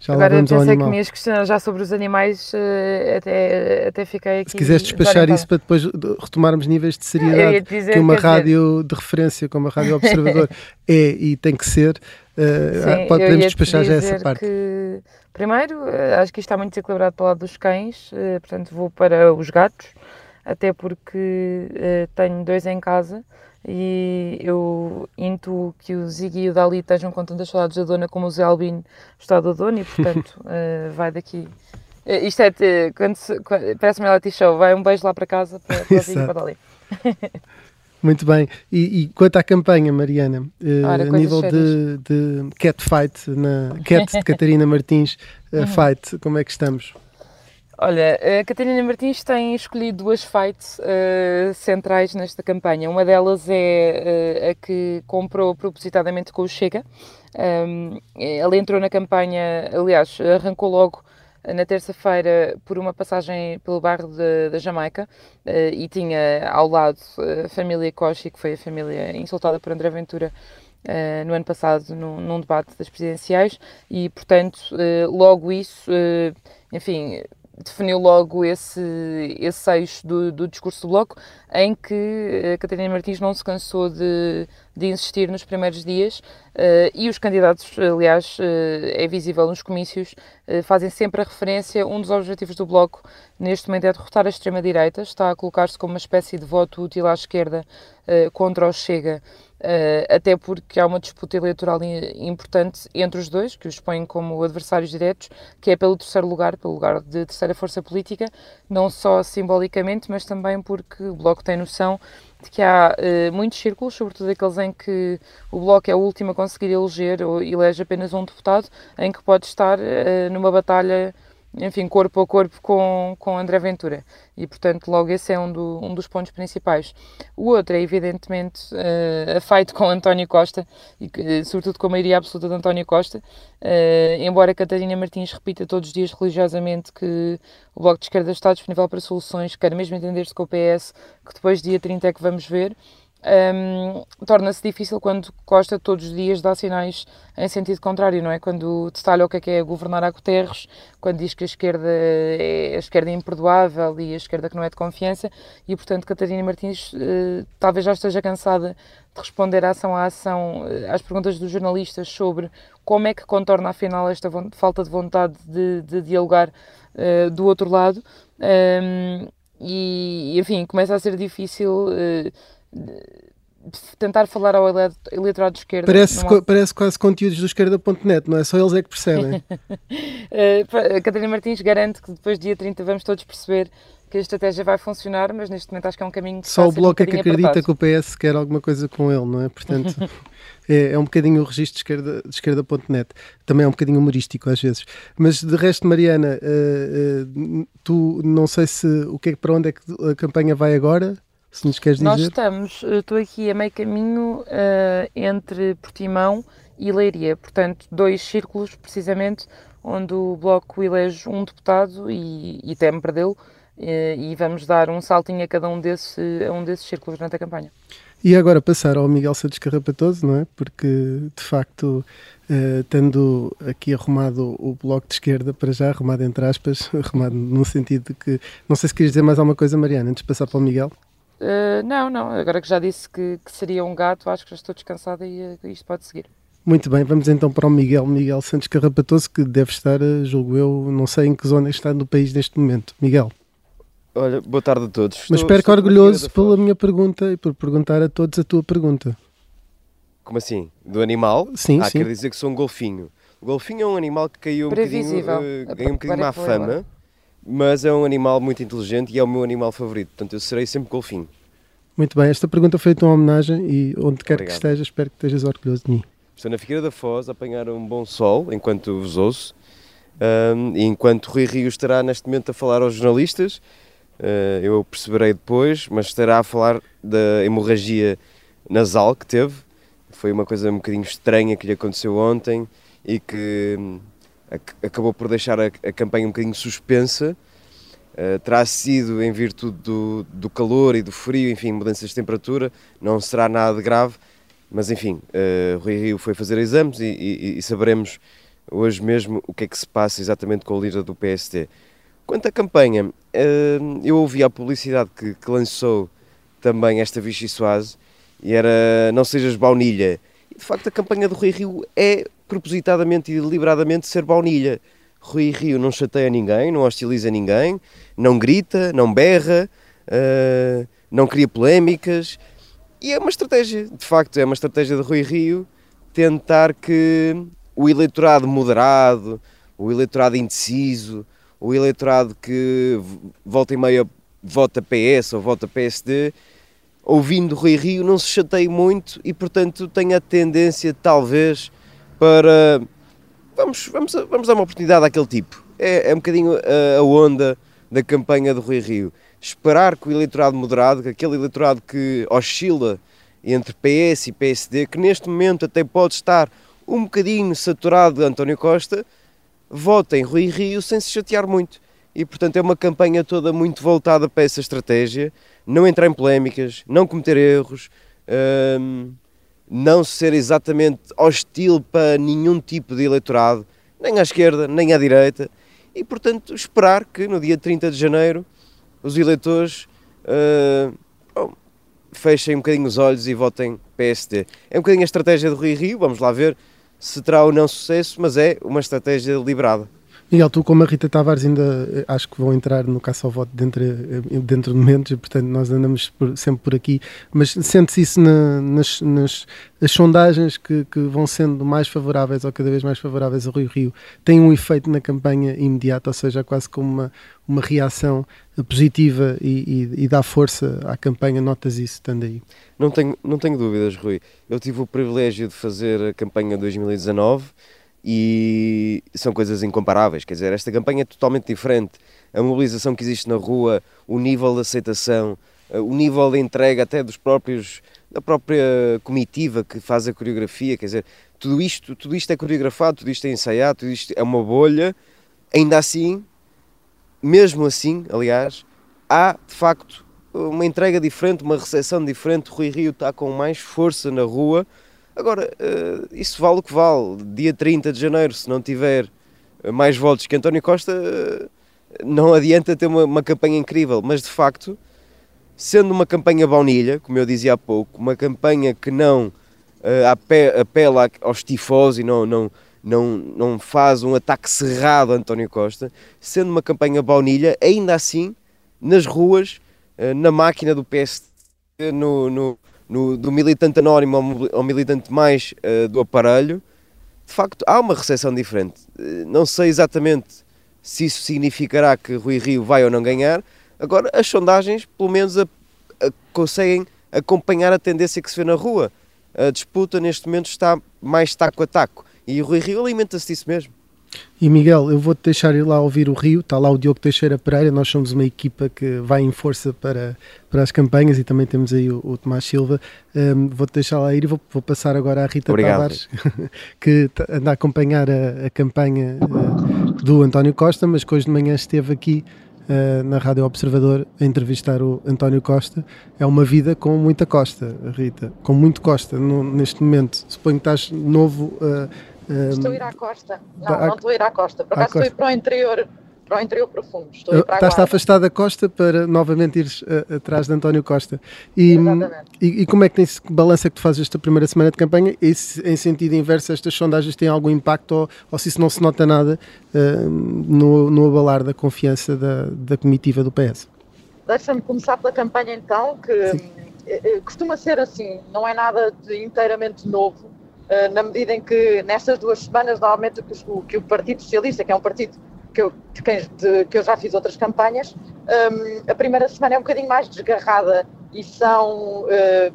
Já Agora pensei que me ias questionar já sobre os animais, uh, até, até fiquei aqui. Se quiseres despachar isso para depois retomarmos níveis de seriedade que uma rádio dizer... de referência como a Rádio Observador é e tem que ser, uh, Sim, podemos despachar já essa parte. Que, primeiro, acho que isto está muito desequilibrado para o lado dos cães, portanto vou para os gatos, até porque tenho dois em casa e eu intuo que o Ziggy e o Dali estejam com tantas saudades da dona como o Zé Albino está da dona e portanto uh, vai daqui. Uh, isto é, quando, quando parece-me reality show, vai um beijo lá para casa para, para o Ziggy e para o Dali. Muito bem, e, e, quanto à campanha, Mariana, uh, Ora, a nível de, de catfight, na cat de Catarina Martins, uh, fight, como é que estamos? Olha, a Catarina Martins tem escolhido duas fights uh, centrais nesta campanha. Uma delas é uh, a que comprou propositadamente com o Chega. Um, ela entrou na campanha, aliás, arrancou logo na terça-feira por uma passagem pelo bairro da Jamaica uh, e tinha ao lado a família Cochi, que foi a família insultada por André Ventura Uh, no ano passado num, num, debate das presidenciais e, portanto, uh, logo isso, uh, enfim, definiu logo esse, esse eixo do, do discurso do Bloco, em que a eh, Catarina Martins não se cansou de, de insistir nos primeiros dias uh, e os candidatos, aliás, uh, é visível nos comícios, uh, fazem sempre a referência, um dos objetivos do Bloco neste momento é derrotar a extrema-direita, está a colocar-se como uma espécie de voto útil à esquerda contra o Chega, até porque há uma disputa eleitoral importante entre os dois, que os põem como adversários diretos, que é pelo terceiro lugar, pelo lugar de terceira força política, não só simbolicamente, mas também porque o Bloco tem noção de que há uh, muitos círculos, sobretudo aqueles em que o Bloco é o último a conseguir eleger ou elege apenas um deputado, em que pode estar uh, numa batalha enfim, corpo a corpo com, com André Ventura. E, portanto, logo esse é um, do, um dos pontos principais. O outro é, evidentemente, uh, a feito com António Costa, e uh, sobretudo com a maioria absoluta de António Costa, uh, embora Catarina Martins repita todos os dias religiosamente que o Bloco de Esquerda está disponível para soluções, quer mesmo entender-se com o PS, que depois dia 30 é que vamos ver, um, torna-se difícil quando Costa todos os dias dá sinais em sentido contrário, não é? Quando detalha o que é que é governar a Guterres, quando diz que a esquerda é a esquerda é imperdoável e a esquerda que não é de confiança, e portanto Catarina Martins uh, talvez já esteja cansada de responder ação a ação uh, às perguntas dos jornalistas sobre como é que contorna afinal esta falta de vontade de, de dialogar uh, do outro lado. Um, e, enfim, começa a ser difícil tentar falar ao eleitorado de esquerda. Parece, há... parece quase conteúdos do esquerda.net, não é? Só eles é que percebem. uh, a Catarina Martins garante que depois, dia 30, vamos todos perceber que a estratégia vai funcionar, mas neste momento acho que é um caminho que Só o Bloco um é que acredita apertado. que o PS quer alguma coisa com ele, não é? Portanto, é, é, um bocadinho o registro de esquerda, de esquerda.net. Também é um bocadinho humorístico às vezes. Mas de resto, Mariana, uh, uh, tu não sei se o que é, para onde é que a campanha vai agora? Se nos queres dizer. Nós estamos, estou aqui a meio caminho uh, entre Portimão e Leiria, portanto, dois círculos precisamente onde o Bloco elege um deputado e, e teme perdê-lo, uh, e vamos dar um saltinho a cada um, desse, a um desses círculos durante a campanha. E agora passar ao Miguel Santos Carrapatoso, não é? Porque, de facto, uh, tendo aqui arrumado o bloco de esquerda, para já, arrumado entre aspas, arrumado no sentido de que. Não sei se queres dizer mais alguma coisa, Mariana, antes de passar para o Miguel. Uh, não, não, agora que já disse que, que, seria um gato, acho que já estou descansada e uh, isto pode seguir. Muito bem, vamos então para o Miguel, Miguel Santos Carrapatoso, que deve estar, uh, julgo eu, não sei em que zona está no país neste momento. Miguel. Olha, boa tarde a todos. Mas espero que orgulhoso pela minha pergunta e por perguntar a todos a tua pergunta. Como assim? Do animal? Sim, ah, sim. quer dizer que sou um golfinho. O golfinho é um animal que caiu um bocadinho, uh, ganhou um bocadinho má fama, mas é um animal muito inteligente e é o meu animal favorito. Portanto, eu serei sempre golfinho. Muito bem, esta pergunta foi uma homenagem e onde quer Obrigado. que estejas, espero que estejas orgulhoso de mim. Estou na Figueira da Foz a apanhar um bom sol enquanto vos ouço um, e enquanto Rui Rio estará neste momento a falar aos jornalistas, uh, eu perceberei depois, mas estará a falar da hemorragia nasal que teve. Foi uma coisa um bocadinho estranha que lhe aconteceu ontem e que acabou por deixar a, a campanha um bocadinho suspensa Uh, terá sido em virtude do, do calor e do frio, enfim, mudanças de temperatura, não será nada grave, mas enfim, uh, Rui Rio foi fazer exames e, e, e, saberemos hoje mesmo o que é que se passa exatamente com o líder do PST. Quanto à campanha, uh, eu ouvi a publicidade que, que, lançou também esta Vichy Soase e era Não Sejas Baunilha. E de facto a campanha do Rui Rio é propositadamente e deliberadamente ser baunilha. Rui Rio não chateia ninguém, não hostiliza ninguém, não grita, não berra, uh, não cria polémicas. E é uma estratégia, de facto, é uma estratégia de Rui Rio tentar que o eleitorado moderado, o eleitorado indeciso, o eleitorado que volta e meia vota PS ou vota PSD, ouvindo Rui Rio, não se chateie muito e, portanto, tenha a tendência, talvez, para vamos, vamos, vamos dar uma oportunidade àquele tipo. É, é um bocadinho a, a onda da campanha do Rui Rio. Esperar que o eleitorado moderado, que aquele eleitorado que oscila entre PS e PSD, que neste momento até pode estar um bocadinho saturado de António Costa, votem Rui Rio sem se chatear muito. E portanto é uma campanha toda muito voltada para essa estratégia, não entrar em polémicas, não cometer erros, hum, não ser exatamente hostil para nenhum tipo de eleitorado, nem à esquerda, nem à direita, e portanto esperar que no dia 30 de janeiro os eleitores uh, bom, fechem um bocadinho os olhos e votem PSD. É um bocadinho a estratégia do Rio Rio, vamos lá ver se terá ou não sucesso, mas é uma estratégia deliberada. Miguel, tu como a Rita Tavares ainda eh, acho que vão entrar no caça ao voto dentro, eh, dentro de momentos e portanto nós andamos por, sempre por aqui, mas sente-se isso na, nas, nas as sondagens que, que, vão sendo mais favoráveis ou cada vez mais favoráveis a Rio Rio têm um efeito na campanha imediato, ou seja, quase como uma, uma reação positiva e, e, e dá força à campanha, notas isso estando aí? Não tenho, não tenho dúvidas, Rui. Eu tive o privilégio de fazer a campanha 2019 e são coisas incomparáveis. Quer dizer, esta campanha é totalmente diferente. A mobilização que existe na rua, o nível de aceitação, eh, o nível de entrega até dos próprios da própria comitiva que faz a coreografia, quer dizer, tudo isto, tudo isto é coreografado, tudo isto é ensaiado, tudo isto é uma bolha. Ainda assim, mesmo assim, aliás, há de facto uma entrega diferente, uma recepção diferente. Rui Rio está com mais força na rua. Agora, uh, isso vale o que vale. Dia 30 de janeiro, se não tiver mais votos que António Costa, uh, não adianta ter uma, uma, campanha incrível. Mas de facto, sendo uma campanha baunilha, como eu dizia há pouco, uma campanha que não uh, apela aos tifós e não, não, não, não faz um ataque cerrado a António Costa, sendo uma campanha baunilha, ainda assim, nas ruas, na máquina do PSD, no, no, no, do militante anónimo ao, militante mais uh, do aparelho, de facto há uma recepção diferente. não sei exatamente se isso significará que Rui Rio vai ou não ganhar, agora as sondagens, pelo menos, a, a, conseguem acompanhar a tendência que se vê na rua a disputa neste momento está mais taco a taco. E o Rui Rio alimenta-se disso mesmo. E Miguel, eu vou-te deixar ir lá ouvir o Rio, está lá o Diogo Teixeira Pereira, nós somos uma equipa que vai em força para, para as campanhas e também temos aí o, o Tomás Silva. Um, vou-te deixar lá ir e vou, vou passar agora à Rita Obrigado. Tavares, que anda a acompanhar a, a campanha uh, do António Costa, mas que hoje de manhã esteve aqui uh, na Rádio Observador a entrevistar o António Costa. É uma vida com muita Costa, Rita, com muito Costa no, neste momento. Suponho que estás novo. Uh, um, estou a ir à costa. Não, não estou a ir à costa. Por acaso estou a ir para o interior para o interior profundo. Estou a Estás afastado da costa para novamente ires uh, atrás de António Costa. E, e, e, como é que tem que balança é que tu fazes esta primeira semana de campanha? E se, em sentido inverso, estas sondagens têm algum impacto ou, ou se isso não se nota nada uh, no, no abalar da confiança da, da comitiva do PS? Deixa-me começar pela campanha então, que Sim. Eh, costuma ser assim, não é nada de inteiramente novo, na medida em que nestas duas semanas, normalmente, o que o Partido Socialista, que é um partido que eu, de, de, que eu já fiz outras campanhas, um, a primeira semana é um bocadinho mais desgarrada e são, uh,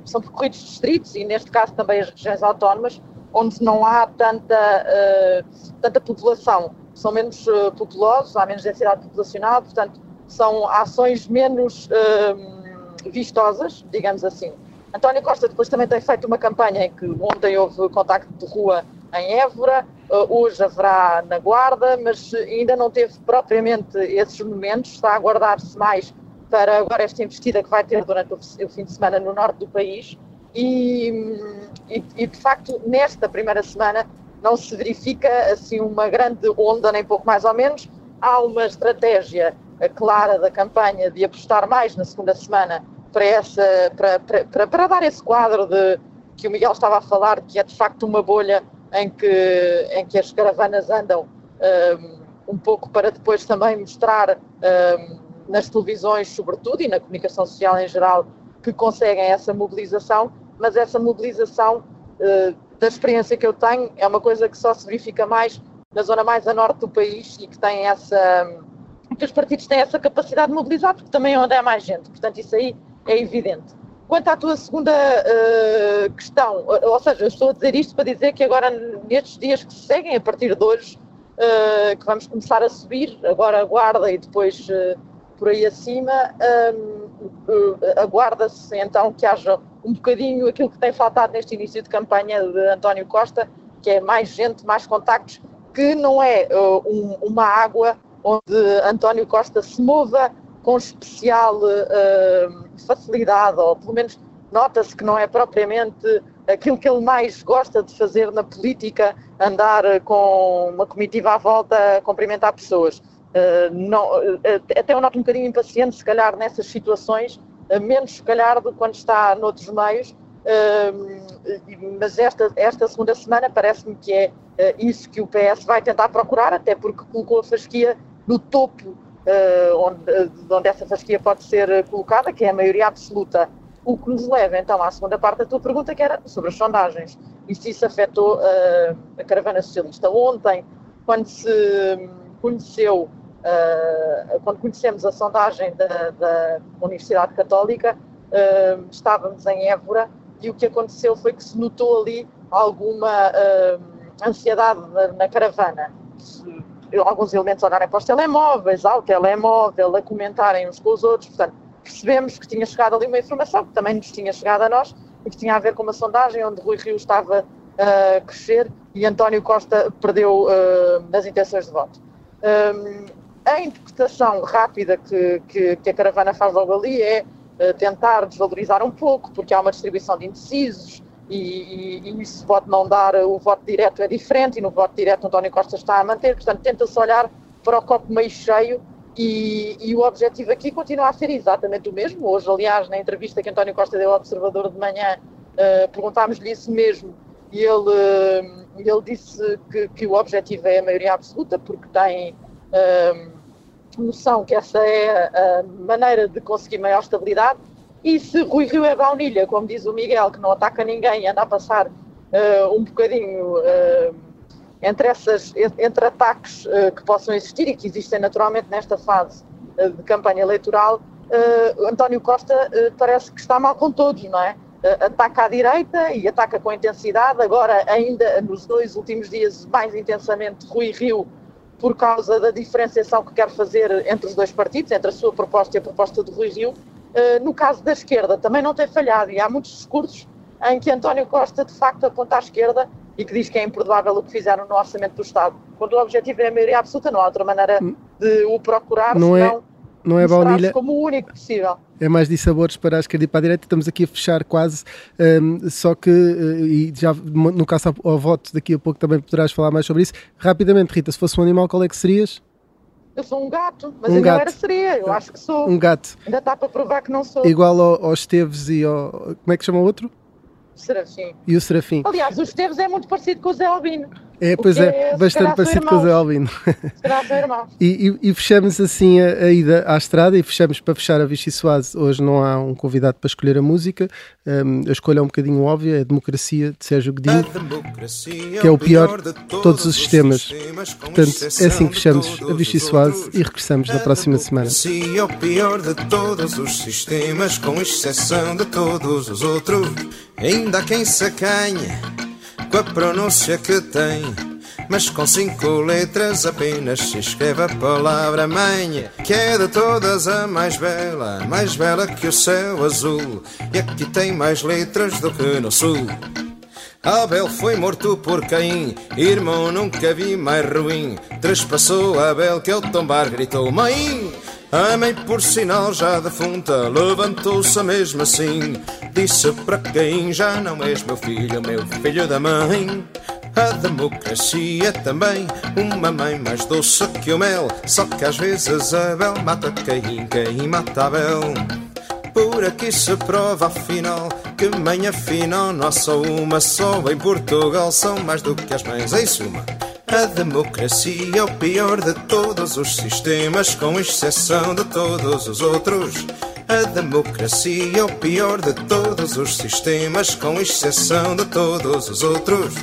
são percorridos distritos e neste caso também as regiões autónomas, onde não há tanta, uh, tanta população, são menos uh, populosos, há menos densidade populacional, portanto são ações menos vistosas, digamos assim. António Costa depois também tem feito uma campanha em que ontem houve contacto de rua em Évora, uh, hoje haverá na Guarda, mas ainda não teve propriamente esses momentos, está a aguardar-se mais para agora esta investida que vai ter durante o fim de semana no norte do país. E, e, e, de facto nesta primeira semana não se verifica assim uma grande onda, nem pouco mais ou menos, há uma estratégia clara da campanha de apostar mais na segunda semana para, essa, para, para, para dar esse quadro de que o Miguel estava a falar, que é de facto uma bolha em que, em que as caravanas andam um, um pouco para depois também mostrar um, nas televisões, sobretudo, e na comunicação social em geral, que conseguem essa mobilização, mas essa mobilização, uh, da experiência que eu tenho, é uma coisa que só se verifica mais na zona mais a norte do país e que tem essa. que os partidos têm essa capacidade de mobilizar, porque também é onde há mais gente, portanto, isso aí é evidente. Quanto à tua segunda uh, questão, ou seja, eu estou a dizer isto para dizer que agora, nestes dias que se seguem, a partir de hoje, uh, que vamos começar a subir, agora a guarda e depois uh, por aí acima, aguarda-se então que haja um bocadinho aquilo que tem faltado neste início de campanha de António Costa, que é mais gente, mais contactos, que não é um, uma água onde António Costa se mova com especial uh, facilidade, ou pelo menos nota-se que não é propriamente aquilo que ele mais gosta de fazer na política, andar com uma comitiva à volta a cumprimentar pessoas. Uh, não, uh, até eu noto um bocadinho impaciente, se calhar, nessas situações, menos se calhar do que quando está noutros meios, mas esta, esta segunda semana parece-me que é isso que o PS vai tentar procurar, até porque colocou a fasquia no topo onde, onde essa fasquia pode ser colocada, que é a maioria absoluta. O que nos leva então à segunda parte da tua pergunta, que era sobre as sondagens e se isso afetou uh, a caravana socialista. Ontem, quando se conheceu, uh, quando conhecemos a sondagem da, da Universidade Católica, uh, estávamos em Évora e o que aconteceu foi que se notou ali alguma ansiedade na, na caravana alguns elementos a olharem para os telemóveis, ao telemóvel, a comentarem uns com os outros. Portanto, percebemos que tinha chegado ali uma informação que também nos tinha chegado a nós e que tinha a ver com uma sondagem onde Rui Rio estava a crescer e António Costa perdeu uh, nas intenções de voto. Um, a interpretação rápida que, que, que, a caravana faz logo ali é uh, tentar desvalorizar um pouco, porque há uma distribuição de indecisos e, e, e isso pode não dar, o voto direto é diferente e no voto direto António Costa está a manter, portanto tenta-se olhar para o copo meio cheio e, e, o objetivo aqui continua a ser exatamente o mesmo. Hoje, aliás, na entrevista que António Costa deu ao Observador de manhã, uh, perguntámos-lhe isso mesmo e ele, uh, ele disse que, que, o objetivo é a maioria absoluta, porque tem uh, noção que essa é a maneira de conseguir maior estabilidade. E se Rui Rio é baunilha, como diz o Miguel, que não ataca ninguém anda a passar uh, um bocadinho uh, entre, essas, entre ataques uh, que possam existir e que existem naturalmente nesta fase de campanha eleitoral, António Costa parece que está mal com todos, não é? ataca à direita e ataca com intensidade, agora ainda nos dois últimos dias mais intensamente Rui Rio por causa da diferenciação que quer fazer entre os dois partidos, entre a sua proposta e a proposta do Rui Rio. Uh, no caso da esquerda, também não tem falhado e há muitos discursos em que António Costa de facto aponta à esquerda e que diz que é imperdoável o que fizeram no orçamento do Estado. Quando o objetivo é a maioria absoluta, não há outra maneira hum. de o procurar, não é- senão é não é baunilha. como o único possível. É mais de sabores para a esquerda e para a direita. Estamos aqui a fechar quase, um, só que, uh, e já no caso ao, voto, daqui a pouco também poderás falar mais sobre isso. Rapidamente, Rita, se fosse um animal, qual é que serias? Eu sou um gato, mas um eu gato. não era seria, eu acho que sou. Um gato. Ainda está para provar que não sou. Igual ao, aos Esteves e ao. Como é que chama o outro? Serafim. E o Serafim. Aliás, o Esteves é muito parecido com o Zé Albino. É, pois é, é bastante parecido com o Zé Albino. e, e, e, fechamos assim a, a, ida à estrada e fechamos para fechar a Vichy Soase. Hoje não há um convidado para escolher a música. Um, a escolha é um bocadinho óbvia, é a Democracia de Sérgio Godinho, que é o pior de todos os sistemas. Portanto, é assim que fechamos a Vichy Soase e regressamos na próxima semana. é o pior de todos os sistemas, com exceção de todos os outros. Ainda há quem se acanha com a pronúncia que tem. Mas com cinco letras apenas se escreve a palavra mãe, que é de todas a mais bela, mais bela que o céu azul. E aqui tem mais letras do que no sul. Abel foi morto por Caim, irmão nunca vi mais ruim. Trespassou Abel que ao tombar gritou: Mãe! A mãe, por sinal já defunta, levantou-se mesmo assim. Disse para quem já não és meu filho, meu filho da mãe. A democracia também uma mãe mais doce que o mel. Só que às vezes Abel mata Caim, Caim mata Abel. Por aqui se prova afinal que mãe afinal não há só uma só. Em Portugal são mais do que as mães, em suma. A democracia é o pior de todos os sistemas, com exceção de todos os outros. A democracia é o pior de todos os sistemas, com exceção de todos os outros.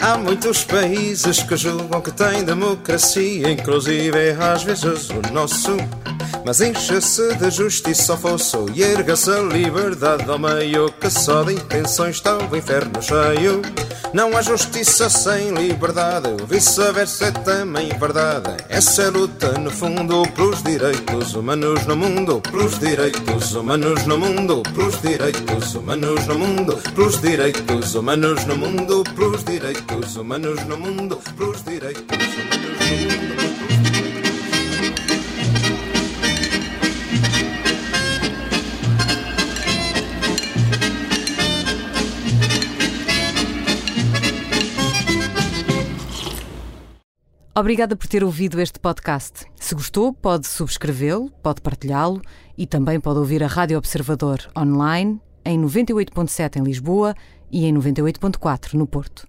Há muitos países que julgam que têm democracia, inclusive às vezes o nosso. Mas enche-se de justiça ao fosso e erga-se a liberdade ao meio, que só de intenções está o inferno cheio. Não há justiça sem liberdade, o vice-versa é também verdade. Essa é luta, no fundo, pelos direitos humanos no mundo, pelos direitos humanos no mundo, pelos direitos humanos no mundo, pelos direitos humanos no mundo, pelos direitos humanos no mundo, pelos direitos humanos no mundo. Obrigada por ter ouvido este podcast. Se gostou, pode subscrevê-lo, pode partilhá-lo e também pode ouvir a Rádio Observador online em 98.7 em Lisboa e em 98.4 no Porto.